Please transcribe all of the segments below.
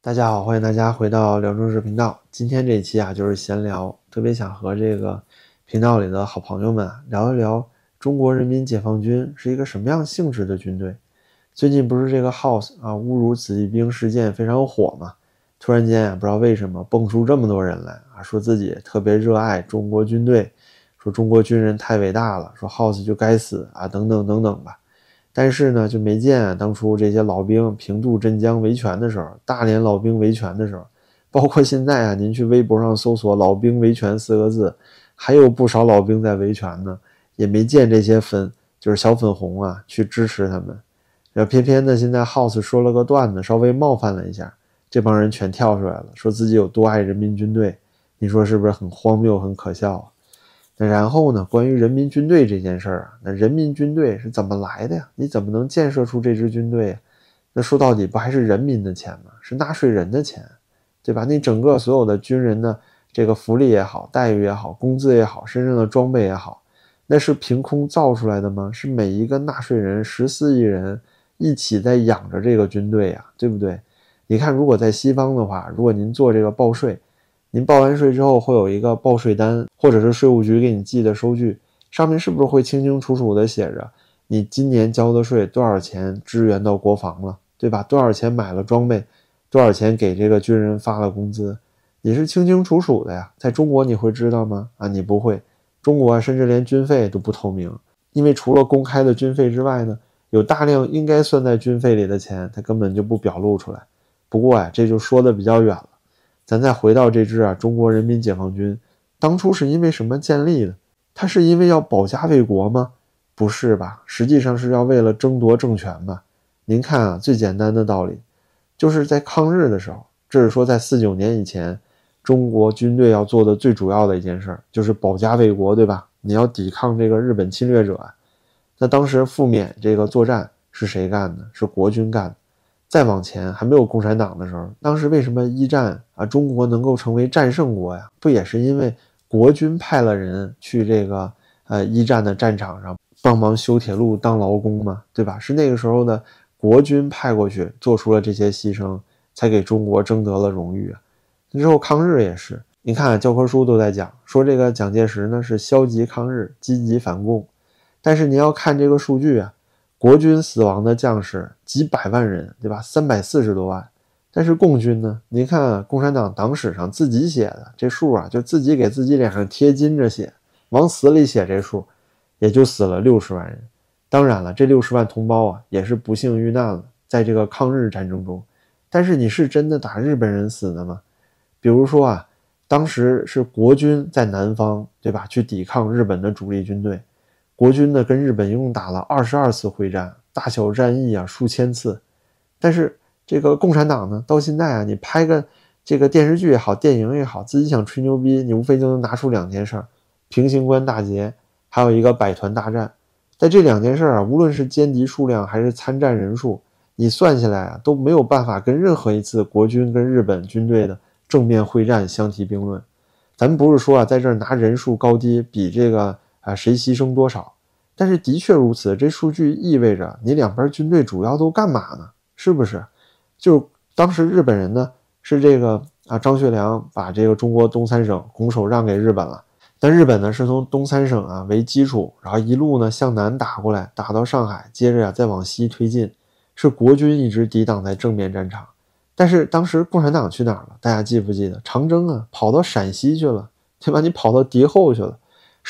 大家好，欢迎大家回到辽中市频道。今天这一期啊，就是闲聊，特别想和这个频道里的好朋友们聊一聊中国人民解放军是一个什么样性质的军队。最近不是这个 House 啊侮辱子弟兵事件非常火嘛？突然间啊，不知道为什么蹦出这么多人来啊，说自己特别热爱中国军队，说中国军人太伟大了，说 House 就该死啊，等等等等吧。但是呢，就没见啊，当初这些老兵平渡镇江维权的时候，大连老兵维权的时候，包括现在啊，您去微博上搜索“老兵维权”四个字，还有不少老兵在维权呢，也没见这些粉就是小粉红啊去支持他们。然后偏偏呢，现在 House 说了个段子，稍微冒犯了一下，这帮人全跳出来了，说自己有多爱人民军队，你说是不是很荒谬、很可笑啊？那然后呢？关于人民军队这件事儿啊，那人民军队是怎么来的呀？你怎么能建设出这支军队？那说到底不还是人民的钱吗？是纳税人的钱，对吧？你整个所有的军人的这个福利也好，待遇也好，工资也好，身上的装备也好，那是凭空造出来的吗？是每一个纳税人十四亿人一起在养着这个军队呀，对不对？你看，如果在西方的话，如果您做这个报税。您报完税之后会有一个报税单，或者是税务局给你寄的收据，上面是不是会清清楚楚的写着你今年交的税多少钱支援到国防了，对吧？多少钱买了装备，多少钱给这个军人发了工资，你是清清楚楚的呀。在中国你会知道吗？啊，你不会。中国甚至连军费都不透明，因为除了公开的军费之外呢，有大量应该算在军费里的钱，他根本就不表露出来。不过呀，这就说的比较远了。咱再回到这支啊，中国人民解放军，当初是因为什么建立的？它是因为要保家卫国吗？不是吧？实际上是要为了争夺政权吧？您看啊，最简单的道理，就是在抗日的时候，这是说在四九年以前，中国军队要做的最主要的一件事，就是保家卫国，对吧？你要抵抗这个日本侵略者。那当时赴缅这个作战是谁干的？是国军干的。再往前还没有共产党的时候，当时为什么一战啊中国能够成为战胜国呀？不也是因为国军派了人去这个呃一战的战场上帮忙修铁路当劳工吗？对吧？是那个时候的国军派过去做出了这些牺牲，才给中国争得了荣誉啊。之后抗日也是，你看教科书都在讲说这个蒋介石呢是消极抗日、积极反共，但是你要看这个数据啊。国军死亡的将士几百万人，对吧？三百四十多万。但是共军呢？您看共产党党史上自己写的这数啊，就自己给自己脸上贴金着写，往死里写这数，也就死了六十万人。当然了，这六十万同胞啊，也是不幸遇难了，在这个抗日战争中。但是你是真的打日本人死的吗？比如说啊，当时是国军在南方，对吧？去抵抗日本的主力军队。国军呢，跟日本一共打了二十二次会战，大小战役啊数千次。但是这个共产党呢，到现在啊，你拍个这个电视剧也好，电影也好，自己想吹牛逼，你无非就能拿出两件事儿：平型关大捷，还有一个百团大战。在这两件事啊，无论是歼敌数量还是参战人数，你算下来啊，都没有办法跟任何一次国军跟日本军队的正面会战相提并论。咱们不是说啊，在这儿拿人数高低比这个。啊，谁牺牲多少？但是的确如此，这数据意味着你两边军队主要都干嘛呢？是不是？就当时日本人呢，是这个啊，张学良把这个中国东三省拱手让给日本了。但日本呢，是从东三省啊为基础，然后一路呢向南打过来，打到上海，接着呀再往西推进，是国军一直抵挡在正面战场。但是当时共产党去哪儿了？大家记不记得？长征啊，跑到陕西去了，对吧？你跑到敌后去了。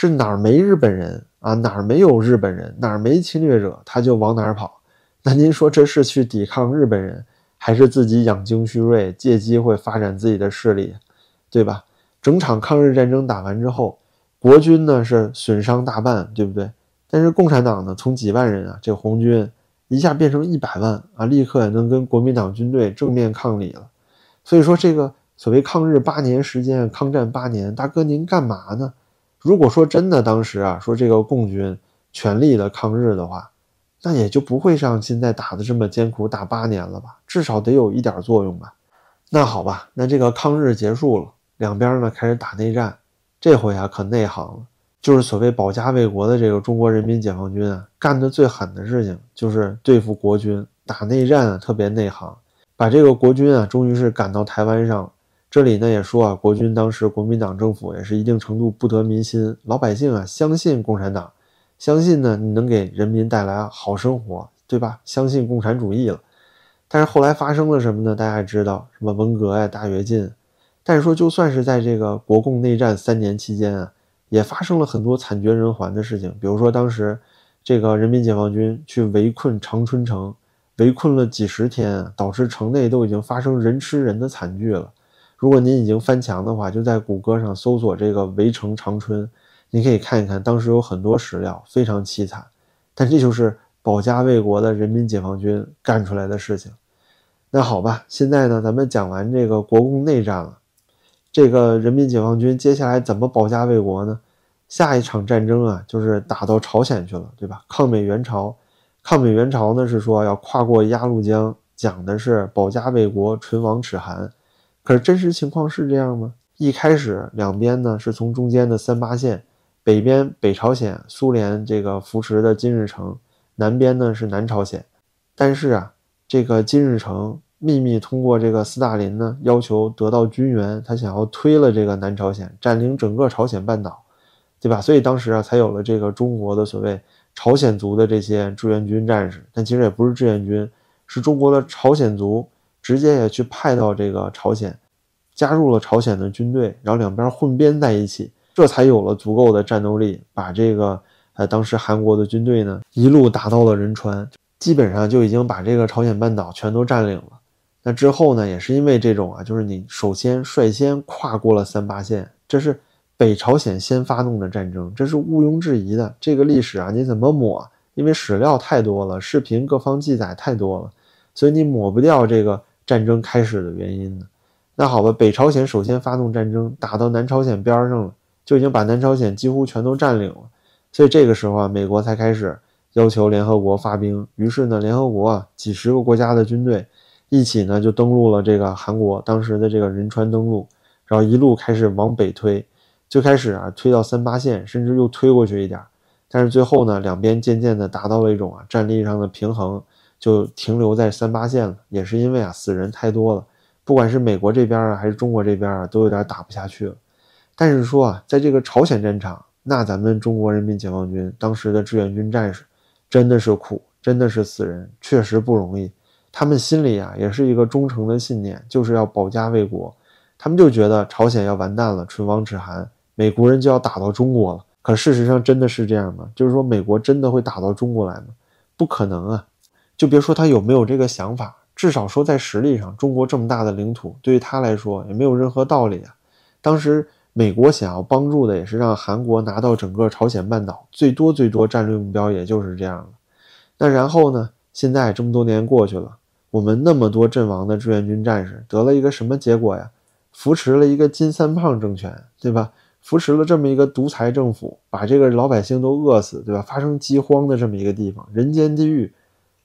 是哪儿没日本人啊？哪儿没有日本人？哪儿没侵略者，他就往哪儿跑。那您说这是去抵抗日本人，还是自己养精蓄锐，借机会发展自己的势力，对吧？整场抗日战争打完之后，国军呢是损伤大半，对不对？但是共产党呢，从几万人啊，这红军一下变成一百万啊，立刻也能跟国民党军队正面抗礼了。所以说，这个所谓抗日八年时间，抗战八年，大哥您干嘛呢？如果说真的当时啊，说这个共军全力的抗日的话，那也就不会像现在打的这么艰苦，打八年了吧？至少得有一点作用吧？那好吧，那这个抗日结束了，两边呢开始打内战，这回啊可内行了，就是所谓保家卫国的这个中国人民解放军啊，干的最狠的事情就是对付国军，打内战啊特别内行。把这个国军啊，终于是赶到台湾上。这里呢也说啊，国军当时国民党政府也是一定程度不得民心，老百姓啊相信共产党，相信呢你能给人民带来好生活，对吧？相信共产主义了。但是后来发生了什么呢？大家也知道，什么文革呀、大跃进。但是说，就算是在这个国共内战三年期间啊，也发生了很多惨绝人寰的事情。比如说，当时这个人民解放军去围困长春城，围困了几十天，导致城内都已经发生人吃人的惨剧了。如果您已经翻墙的话，就在谷歌上搜索这个“围城长春”，你可以看一看，当时有很多史料，非常凄惨。但这就是保家卫国的人民解放军干出来的事情。那好吧，现在呢，咱们讲完这个国共内战了，这个人民解放军接下来怎么保家卫国呢？下一场战争啊，就是打到朝鲜去了，对吧？抗美援朝，抗美援朝呢是说要跨过鸭绿江，讲的是保家卫国，唇亡齿寒。可是真实情况是这样吗？一开始两边呢是从中间的三八线，北边北朝鲜苏联这个扶持的金日成，南边呢是南朝鲜。但是啊，这个金日成秘密通过这个斯大林呢要求得到军援，他想要推了这个南朝鲜，占领整个朝鲜半岛，对吧？所以当时啊才有了这个中国的所谓朝鲜族的这些志愿军战士，但其实也不是志愿军，是中国的朝鲜族。直接也去派到这个朝鲜，加入了朝鲜的军队，然后两边混编在一起，这才有了足够的战斗力，把这个呃当时韩国的军队呢一路打到了仁川，基本上就已经把这个朝鲜半岛全都占领了。那之后呢，也是因为这种啊，就是你首先率先跨过了三八线，这是北朝鲜先发动的战争，这是毋庸置疑的。这个历史啊，你怎么抹？因为史料太多了，视频各方记载太多了，所以你抹不掉这个。战争开始的原因呢？那好吧，北朝鲜首先发动战争，打到南朝鲜边上了，就已经把南朝鲜几乎全都占领了。所以这个时候啊，美国才开始要求联合国发兵。于是呢，联合国啊几十个国家的军队一起呢就登陆了这个韩国当时的这个仁川登陆，然后一路开始往北推，最开始啊推到三八线，甚至又推过去一点，但是最后呢，两边渐渐的达到了一种啊战力上的平衡。就停留在三八线了，也是因为啊死人太多了，不管是美国这边啊还是中国这边啊，都有点打不下去了。但是说啊，在这个朝鲜战场，那咱们中国人民解放军当时的志愿军战士真的是苦，真的是死人，确实不容易。他们心里啊也是一个忠诚的信念，就是要保家卫国。他们就觉得朝鲜要完蛋了，唇亡齿寒，美国人就要打到中国了。可事实上真的是这样吗？就是说美国真的会打到中国来吗？不可能啊！就别说他有没有这个想法，至少说在实力上，中国这么大的领土，对于他来说也没有任何道理啊。当时美国想要帮助的也是让韩国拿到整个朝鲜半岛，最多最多战略目标也就是这样了。那然后呢？现在这么多年过去了，我们那么多阵亡的志愿军战士得了一个什么结果呀？扶持了一个金三胖政权，对吧？扶持了这么一个独裁政府，把这个老百姓都饿死，对吧？发生饥荒的这么一个地方，人间地狱。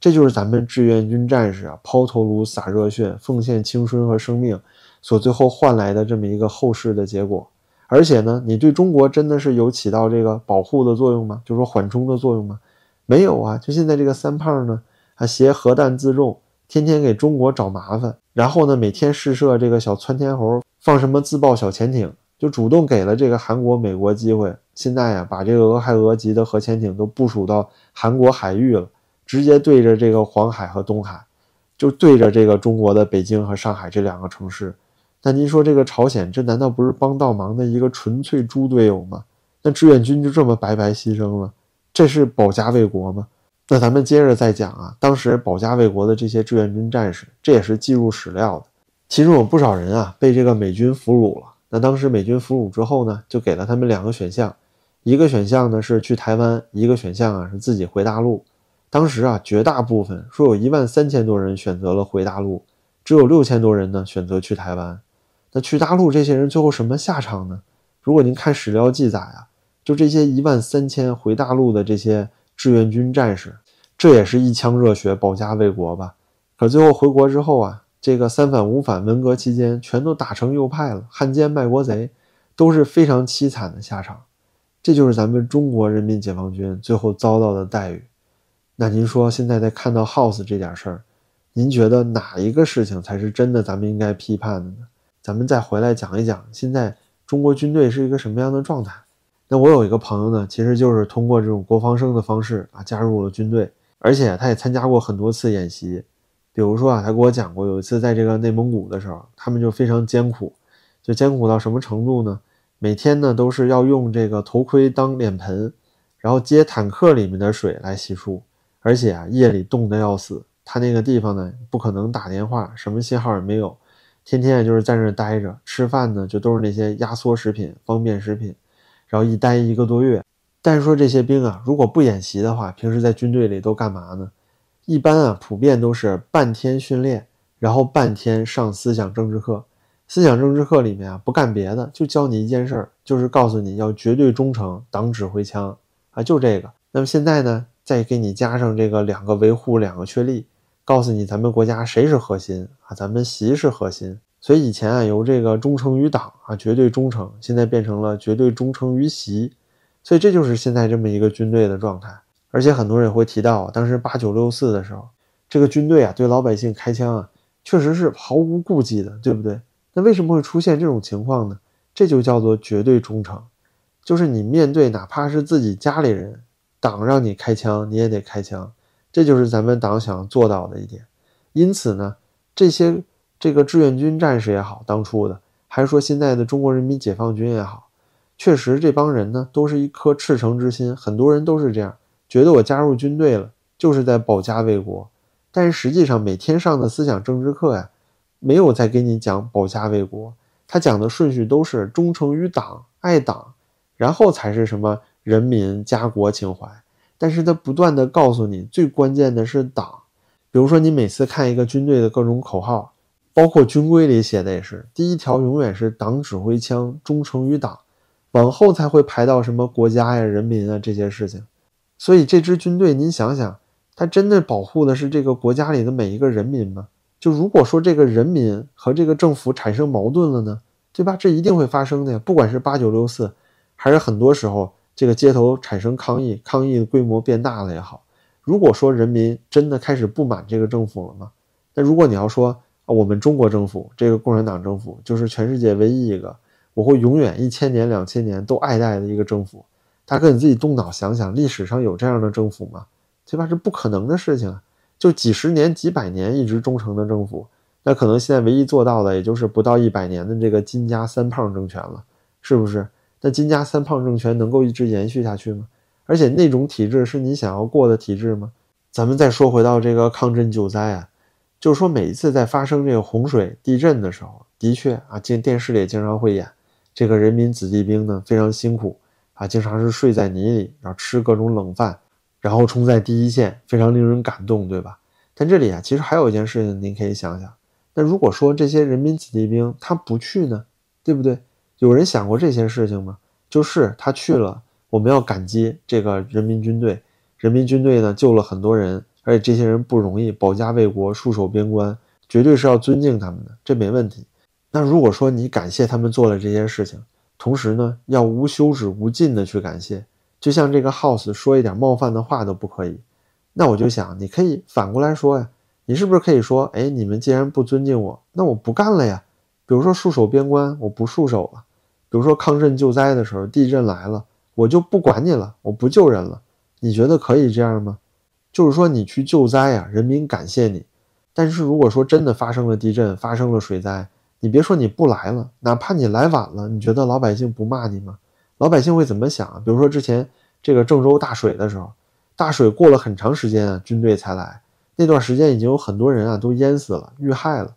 这就是咱们志愿军战士啊，抛头颅洒热血，奉献青春和生命，所最后换来的这么一个后世的结果。而且呢，你对中国真的是有起到这个保护的作用吗？就说缓冲的作用吗？没有啊！就现在这个三胖呢，还携核弹自重，天天给中国找麻烦，然后呢，每天试射这个小窜天猴，放什么自爆小潜艇，就主动给了这个韩国、美国机会。现在呀，把这个俄亥俄级的核潜艇都部署到韩国海域了。直接对着这个黄海和东海，就对着这个中国的北京和上海这两个城市。那您说这个朝鲜，这难道不是帮倒忙的一个纯粹猪队友吗？那志愿军就这么白白牺牲了，这是保家卫国吗？那咱们接着再讲啊，当时保家卫国的这些志愿军战士，这也是记入史料的。其中有不少人啊被这个美军俘虏了。那当时美军俘虏之后呢，就给了他们两个选项，一个选项呢是去台湾，一个选项啊是自己回大陆。当时啊，绝大部分说有一万三千多人选择了回大陆，只有六千多人呢选择去台湾。那去大陆这些人最后什么下场呢？如果您看史料记载啊，就这些一万三千回大陆的这些志愿军战士，这也是一腔热血保家卫国吧？可最后回国之后啊，这个三反五反，文革期间全都打成右派了，汉奸卖国贼，都是非常凄惨的下场。这就是咱们中国人民解放军最后遭到的待遇。那您说现在在看到 House 这点事儿，您觉得哪一个事情才是真的咱们应该批判的呢？咱们再回来讲一讲，现在中国军队是一个什么样的状态？那我有一个朋友呢，其实就是通过这种国防生的方式啊，加入了军队，而且他也参加过很多次演习。比如说啊，他给我讲过，有一次在这个内蒙古的时候，他们就非常艰苦，就艰苦到什么程度呢？每天呢都是要用这个头盔当脸盆，然后接坦克里面的水来洗漱，而且啊夜里冻得要死。他那个地方呢不可能打电话，什么信号也没有，天天就是在那待着，吃饭呢就都是那些压缩食品、方便食品。然后一待一个多月，但是说这些兵啊，如果不演习的话，平时在军队里都干嘛呢？一般啊，普遍都是半天训练，然后半天上思想政治课。思想政治课里面啊，不干别的，就教你一件事儿，就是告诉你要绝对忠诚党指挥枪啊，就这个。那么现在呢，再给你加上这个两个维护，两个确立，告诉你咱们国家谁是核心啊？咱们习是核心。所以以前啊，由这个忠诚于党啊，绝对忠诚，现在变成了绝对忠诚于习，所以这就是现在这么一个军队的状态。而且很多人也会提到，当时八九六四的时候，这个军队啊，对老百姓开枪啊，确实是毫无顾忌的，对不对？那为什么会出现这种情况呢？这就叫做绝对忠诚，就是你面对哪怕是自己家里人，党让你开枪，你也得开枪，这就是咱们党想做到的一点。因此呢，这些。这个志愿军战士也好，当初的，还是说现在的中国人民解放军也好，确实这帮人呢，都是一颗赤诚之心，很多人都是这样，觉得我加入军队了，就是在保家卫国。但是实际上每天上的思想政治课呀，没有在给你讲保家卫国，他讲的顺序都是忠诚于党、爱党，然后才是什么人民家国情怀。但是他不断的告诉你，最关键的是党。比如说你每次看一个军队的各种口号。包括军规里写的也是，第一条永远是党指挥枪，忠诚于党，往后才会排到什么国家呀、人民啊这些事情。所以这支军队，您想想，他真的保护的是这个国家里的每一个人民吗？就如果说这个人民和这个政府产生矛盾了呢，对吧？这一定会发生的呀。不管是八九六四，还是很多时候这个街头产生抗议，抗议的规模变大了也好。如果说人民真的开始不满这个政府了吗？那如果你要说啊，我们中国政府，这个共产党政府，就是全世界唯一一个我会永远一千年、两千年都爱戴的一个政府。大哥，你自己动脑想想，历史上有这样的政府吗？对吧？是不可能的事情啊！就几十年、几百年一直忠诚的政府，那可能现在唯一做到的，也就是不到一百年的这个金家三胖政权了，是不是？那金家三胖政权能够一直延续下去吗？而且那种体制是你想要过的体制吗？咱们再说回到这个抗震救灾啊。就是说，每一次在发生这个洪水、地震的时候，的确啊，经电视里也经常会演这个人民子弟兵呢，非常辛苦啊，经常是睡在泥里，然后吃各种冷饭，然后冲在第一线，非常令人感动，对吧？但这里啊，其实还有一件事情，您可以想想，那如果说这些人民子弟兵他不去呢，对不对？有人想过这些事情吗？就是他去了，我们要感激这个人民军队，人民军队呢救了很多人。而且这些人不容易保家卫国、戍守边关，绝对是要尊敬他们的，这没问题。那如果说你感谢他们做了这些事情，同时呢要无休止、无尽的去感谢，就像这个 House 说一点冒犯的话都不可以。那我就想，你可以反过来说呀，你是不是可以说，哎，你们既然不尊敬我，那我不干了呀？比如说戍守边关，我不戍守了；比如说抗震救灾的时候，地震来了，我就不管你了，我不救人了。你觉得可以这样吗？就是说，你去救灾呀，人民感谢你。但是如果说真的发生了地震，发生了水灾，你别说你不来了，哪怕你来晚了，你觉得老百姓不骂你吗？老百姓会怎么想？比如说之前这个郑州大水的时候，大水过了很长时间啊，军队才来，那段时间已经有很多人啊都淹死了、遇害了。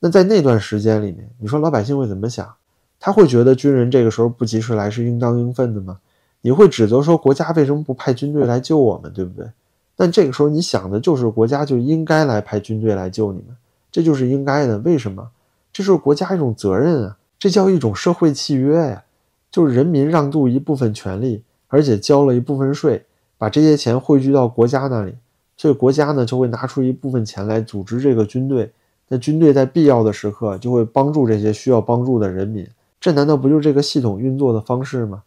那在那段时间里面，你说老百姓会怎么想？他会觉得军人这个时候不及时来是应当应分的吗？你会指责说国家为什么不派军队来救我们，对不对？但这个时候，你想的就是国家就应该来派军队来救你们，这就是应该的。为什么？这是国家一种责任啊，这叫一种社会契约呀，就是人民让渡一部分权利，而且交了一部分税，把这些钱汇聚到国家那里，所以国家呢就会拿出一部分钱来组织这个军队。那军队在必要的时刻就会帮助这些需要帮助的人民，这难道不就是这个系统运作的方式吗？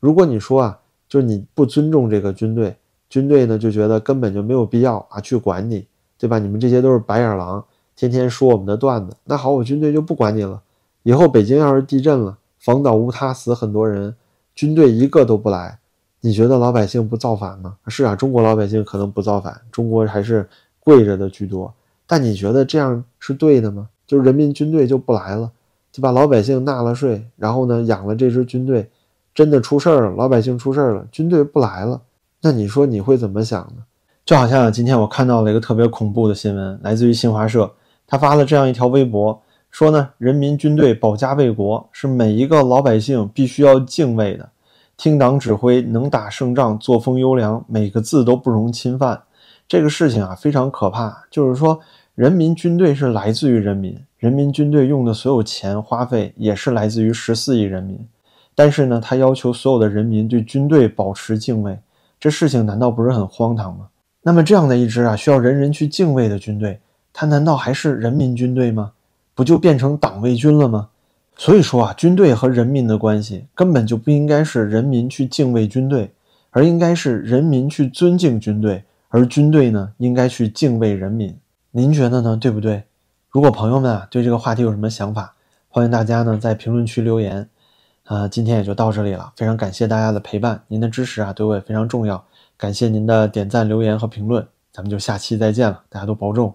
如果你说啊，就是你不尊重这个军队。军队呢就觉得根本就没有必要啊去管你，对吧？你们这些都是白眼狼，天天说我们的段子。那好，我军队就不管你了。以后北京要是地震了，房倒屋塌，死很多人，军队一个都不来，你觉得老百姓不造反吗？是啊，中国老百姓可能不造反，中国还是跪着的居多。但你觉得这样是对的吗？就是人民军队就不来了，就把？老百姓纳了税，然后呢养了这支军队，真的出事儿了，老百姓出事儿了，军队不来了，那你说你会怎么想呢？就好像今天我看到了一个特别恐怖的新闻，来自于新华社，他发了这样一条微博，说呢，人民军队保家卫国是每一个老百姓必须要敬畏的，听党指挥，能打胜仗，作风优良，每个字都不容侵犯。这个事情啊非常可怕，就是说。人民军队是来自于人民，人民军队用的所有钱花费也是来自于十四亿人民，但是呢，他要求所有的人民对军队保持敬畏，这事情难道不是很荒唐吗？那么这样的一支啊需要人人去敬畏的军队，它难道还是人民军队吗？不就变成党卫军了吗？所以说啊，军队和人民的关系根本就不应该是人民去敬畏军队，而应该是人民去尊敬军队，而军队呢应该去敬畏人民。您觉得呢？对不对？如果朋友们啊对这个话题有什么想法，欢迎大家呢在评论区留言。啊，今天也就到这里了，非常感谢大家的陪伴，您的支持啊对我也非常重要，感谢您的点赞、留言和评论，咱们就下期再见了，大家都保重。